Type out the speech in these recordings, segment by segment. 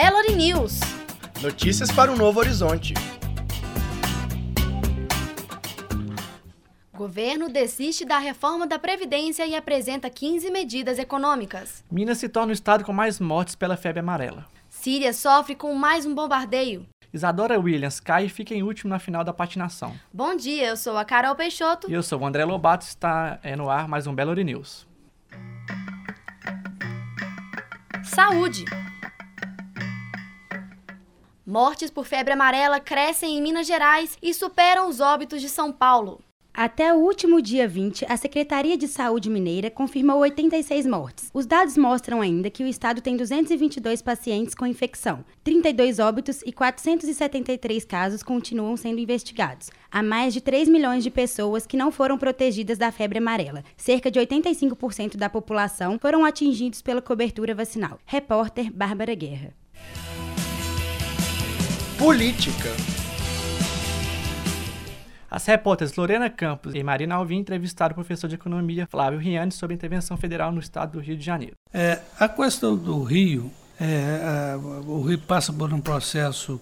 Belo News. Notícias para um novo horizonte. Governo desiste da reforma da Previdência e apresenta 15 medidas econômicas. Minas se torna o estado com mais mortes pela febre amarela. Síria sofre com mais um bombardeio. Isadora Williams cai e fica em último na final da patinação. Bom dia, eu sou a Carol Peixoto. E eu sou o André Lobato, está é, no ar mais um Belo News. Saúde. Mortes por febre amarela crescem em Minas Gerais e superam os óbitos de São Paulo. Até o último dia 20, a Secretaria de Saúde Mineira confirmou 86 mortes. Os dados mostram ainda que o estado tem 222 pacientes com infecção, 32 óbitos e 473 casos continuam sendo investigados. Há mais de 3 milhões de pessoas que não foram protegidas da febre amarela. Cerca de 85% da população foram atingidos pela cobertura vacinal. Repórter Bárbara Guerra. Política. As repórteres Lorena Campos e Marina Alvim entrevistaram o professor de economia Flávio Riani sobre a intervenção federal no estado do Rio de Janeiro. É, a questão do Rio, é, a, o Rio passa por um processo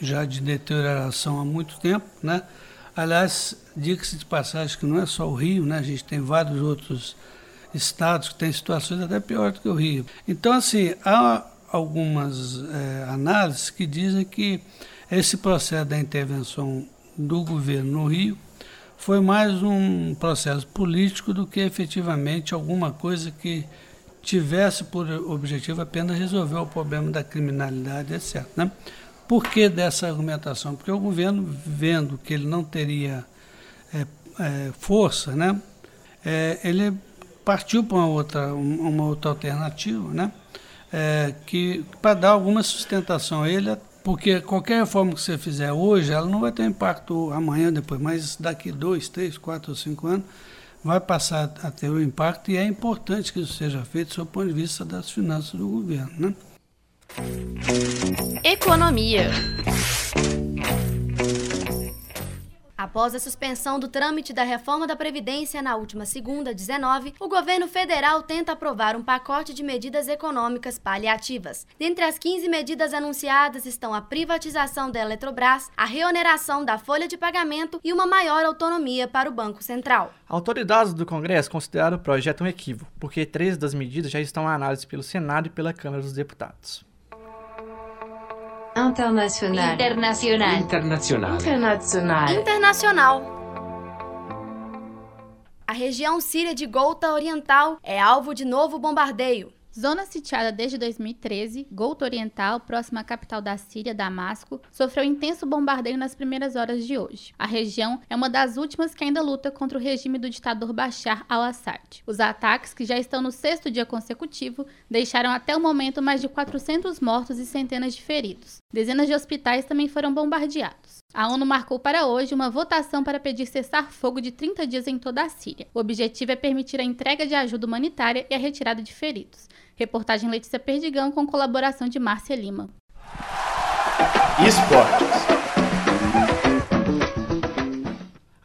já de deterioração há muito tempo, né? Aliás, diga-se de passagem que não é só o Rio, né? A gente tem vários outros estados que têm situações até piores do que o Rio. Então, assim, há algumas é, análises que dizem que esse processo da intervenção do governo no Rio foi mais um processo político do que efetivamente alguma coisa que tivesse por objetivo apenas resolver o problema da criminalidade, etc. Né? Por que dessa argumentação? Porque o governo, vendo que ele não teria é, é, força, né? É, ele partiu para uma outra, uma outra alternativa, né? É, que para dar alguma sustentação a ele porque qualquer reforma que você fizer hoje, ela não vai ter impacto amanhã, depois, mas daqui dois, três, quatro ou cinco anos, vai passar a ter o um impacto e é importante que isso seja feito do ponto de vista das finanças do governo. Né? Economia. Após a suspensão do trâmite da reforma da Previdência na última segunda, 19, o governo federal tenta aprovar um pacote de medidas econômicas paliativas. Dentre as 15 medidas anunciadas estão a privatização da Eletrobras, a reoneração da folha de pagamento e uma maior autonomia para o Banco Central. Autoridades do Congresso consideraram o projeto um equívoco, porque três das medidas já estão em análise pelo Senado e pela Câmara dos Deputados. Internacional. Internacional. Internacional. Internacional. Internacional. A região síria de Golta Oriental é alvo de novo bombardeio. Zona sitiada desde 2013, Ghouta Oriental, próxima à capital da Síria, Damasco, sofreu intenso bombardeio nas primeiras horas de hoje. A região é uma das últimas que ainda luta contra o regime do ditador Bashar al-Assad. Os ataques, que já estão no sexto dia consecutivo, deixaram até o momento mais de 400 mortos e centenas de feridos. Dezenas de hospitais também foram bombardeados. A ONU marcou para hoje uma votação para pedir cessar-fogo de 30 dias em toda a Síria. O objetivo é permitir a entrega de ajuda humanitária e a retirada de feridos. Reportagem Letícia Perdigão com colaboração de Márcia Lima. Esportes.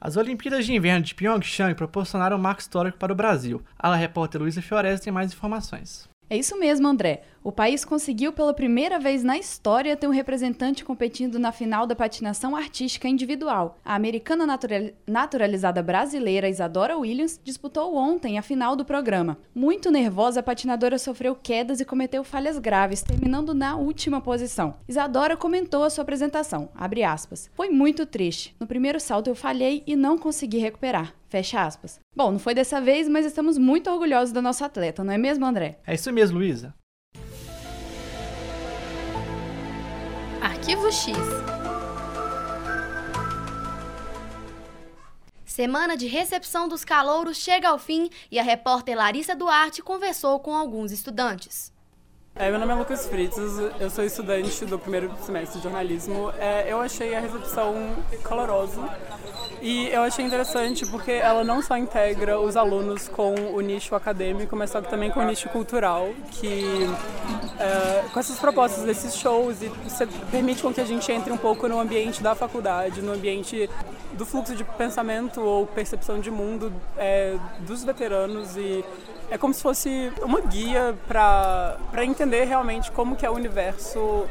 As Olimpíadas de Inverno de Pyeongchang proporcionaram um marco histórico para o Brasil. A repórter Luísa Fiorese tem mais informações. É isso mesmo, André. O país conseguiu pela primeira vez na história ter um representante competindo na final da patinação artística individual. A americana naturalizada brasileira Isadora Williams disputou ontem a final do programa. Muito nervosa, a patinadora sofreu quedas e cometeu falhas graves, terminando na última posição. Isadora comentou a sua apresentação, aspas, Foi muito triste. No primeiro salto eu falhei e não consegui recuperar. Fecha aspas. Bom, não foi dessa vez, mas estamos muito orgulhosos da nossa atleta, não é mesmo, André? É isso mesmo, Luísa. Arquivo X. Semana de recepção dos calouros chega ao fim e a repórter Larissa Duarte conversou com alguns estudantes. É, meu nome é Lucas Fritos, eu sou estudante do primeiro semestre de jornalismo. É, eu achei a recepção calorosa e eu achei interessante porque ela não só integra os alunos com o nicho acadêmico, mas só que também com o nicho cultural, que é, com essas propostas desses shows e permite com que a gente entre um pouco no ambiente da faculdade, no ambiente do fluxo de pensamento ou percepção de mundo é, dos veteranos e é como se fosse uma guia para entender realmente como que é o universo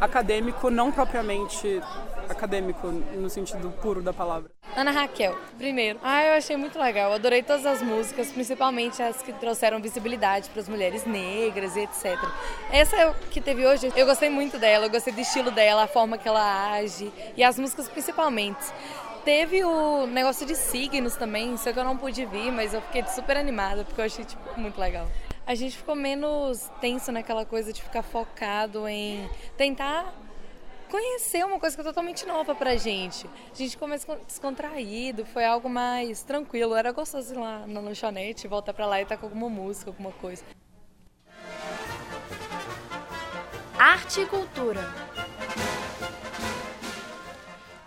acadêmico, não propriamente acadêmico no sentido puro da palavra. Ana Raquel, primeiro. Ah, eu achei muito legal. Adorei todas as músicas, principalmente as que trouxeram visibilidade para as mulheres negras e etc. Essa que teve hoje, eu gostei muito dela, eu gostei do estilo dela, a forma que ela age e as músicas principalmente. Teve o negócio de signos também, só que eu não pude vir, mas eu fiquei super animada porque eu achei tipo, muito legal a gente ficou menos tenso naquela coisa de ficar focado em tentar conhecer uma coisa que é totalmente nova pra gente. A gente ficou mais descontraído, foi algo mais tranquilo. Era gostoso ir lá na lanchonete, voltar pra lá e estar com alguma música, alguma coisa. Arte e cultura.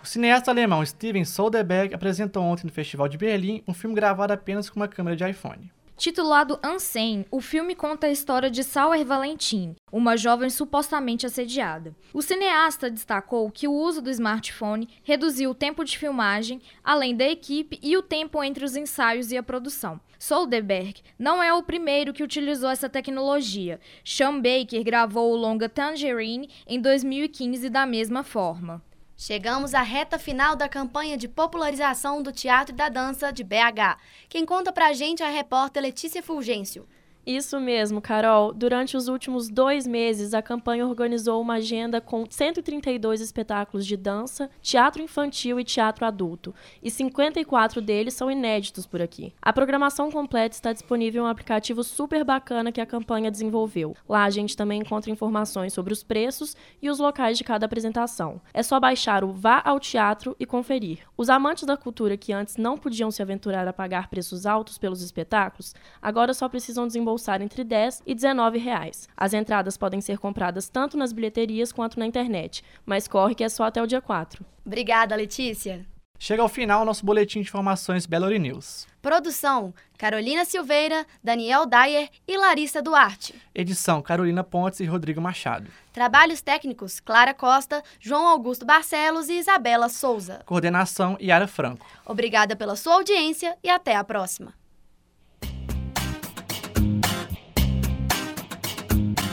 O cineasta alemão Steven Soderbergh apresentou ontem no Festival de Berlim um filme gravado apenas com uma câmera de iPhone. Titulado Unsane, o filme conta a história de Sauer Valentin, uma jovem supostamente assediada. O cineasta destacou que o uso do smartphone reduziu o tempo de filmagem, além da equipe e o tempo entre os ensaios e a produção. Soderbergh não é o primeiro que utilizou essa tecnologia. Sean Baker gravou o longa Tangerine em 2015 da mesma forma. Chegamos à reta final da campanha de popularização do teatro e da dança de BH. Quem conta pra gente é a repórter Letícia Fulgêncio. Isso mesmo, Carol. Durante os últimos dois meses, a campanha organizou uma agenda com 132 espetáculos de dança, teatro infantil e teatro adulto, e 54 deles são inéditos por aqui. A programação completa está disponível em um aplicativo super bacana que a campanha desenvolveu. Lá a gente também encontra informações sobre os preços e os locais de cada apresentação. É só baixar o Vá ao Teatro e conferir. Os amantes da cultura que antes não podiam se aventurar a pagar preços altos pelos espetáculos, agora só precisam desenvolver desembolsar entre 10 e 19 reais. As entradas podem ser compradas tanto nas bilheterias quanto na internet, mas corre que é só até o dia 4. Obrigada, Letícia. Chega ao final o nosso boletim de informações Belo News. Produção: Carolina Silveira, Daniel Dyer e Larissa Duarte. Edição: Carolina Pontes e Rodrigo Machado. Trabalhos técnicos: Clara Costa, João Augusto Barcelos e Isabela Souza. Coordenação: Yara Franco. Obrigada pela sua audiência e até a próxima.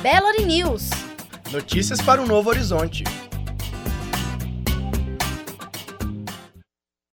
Belo News. Notícias para um novo horizonte.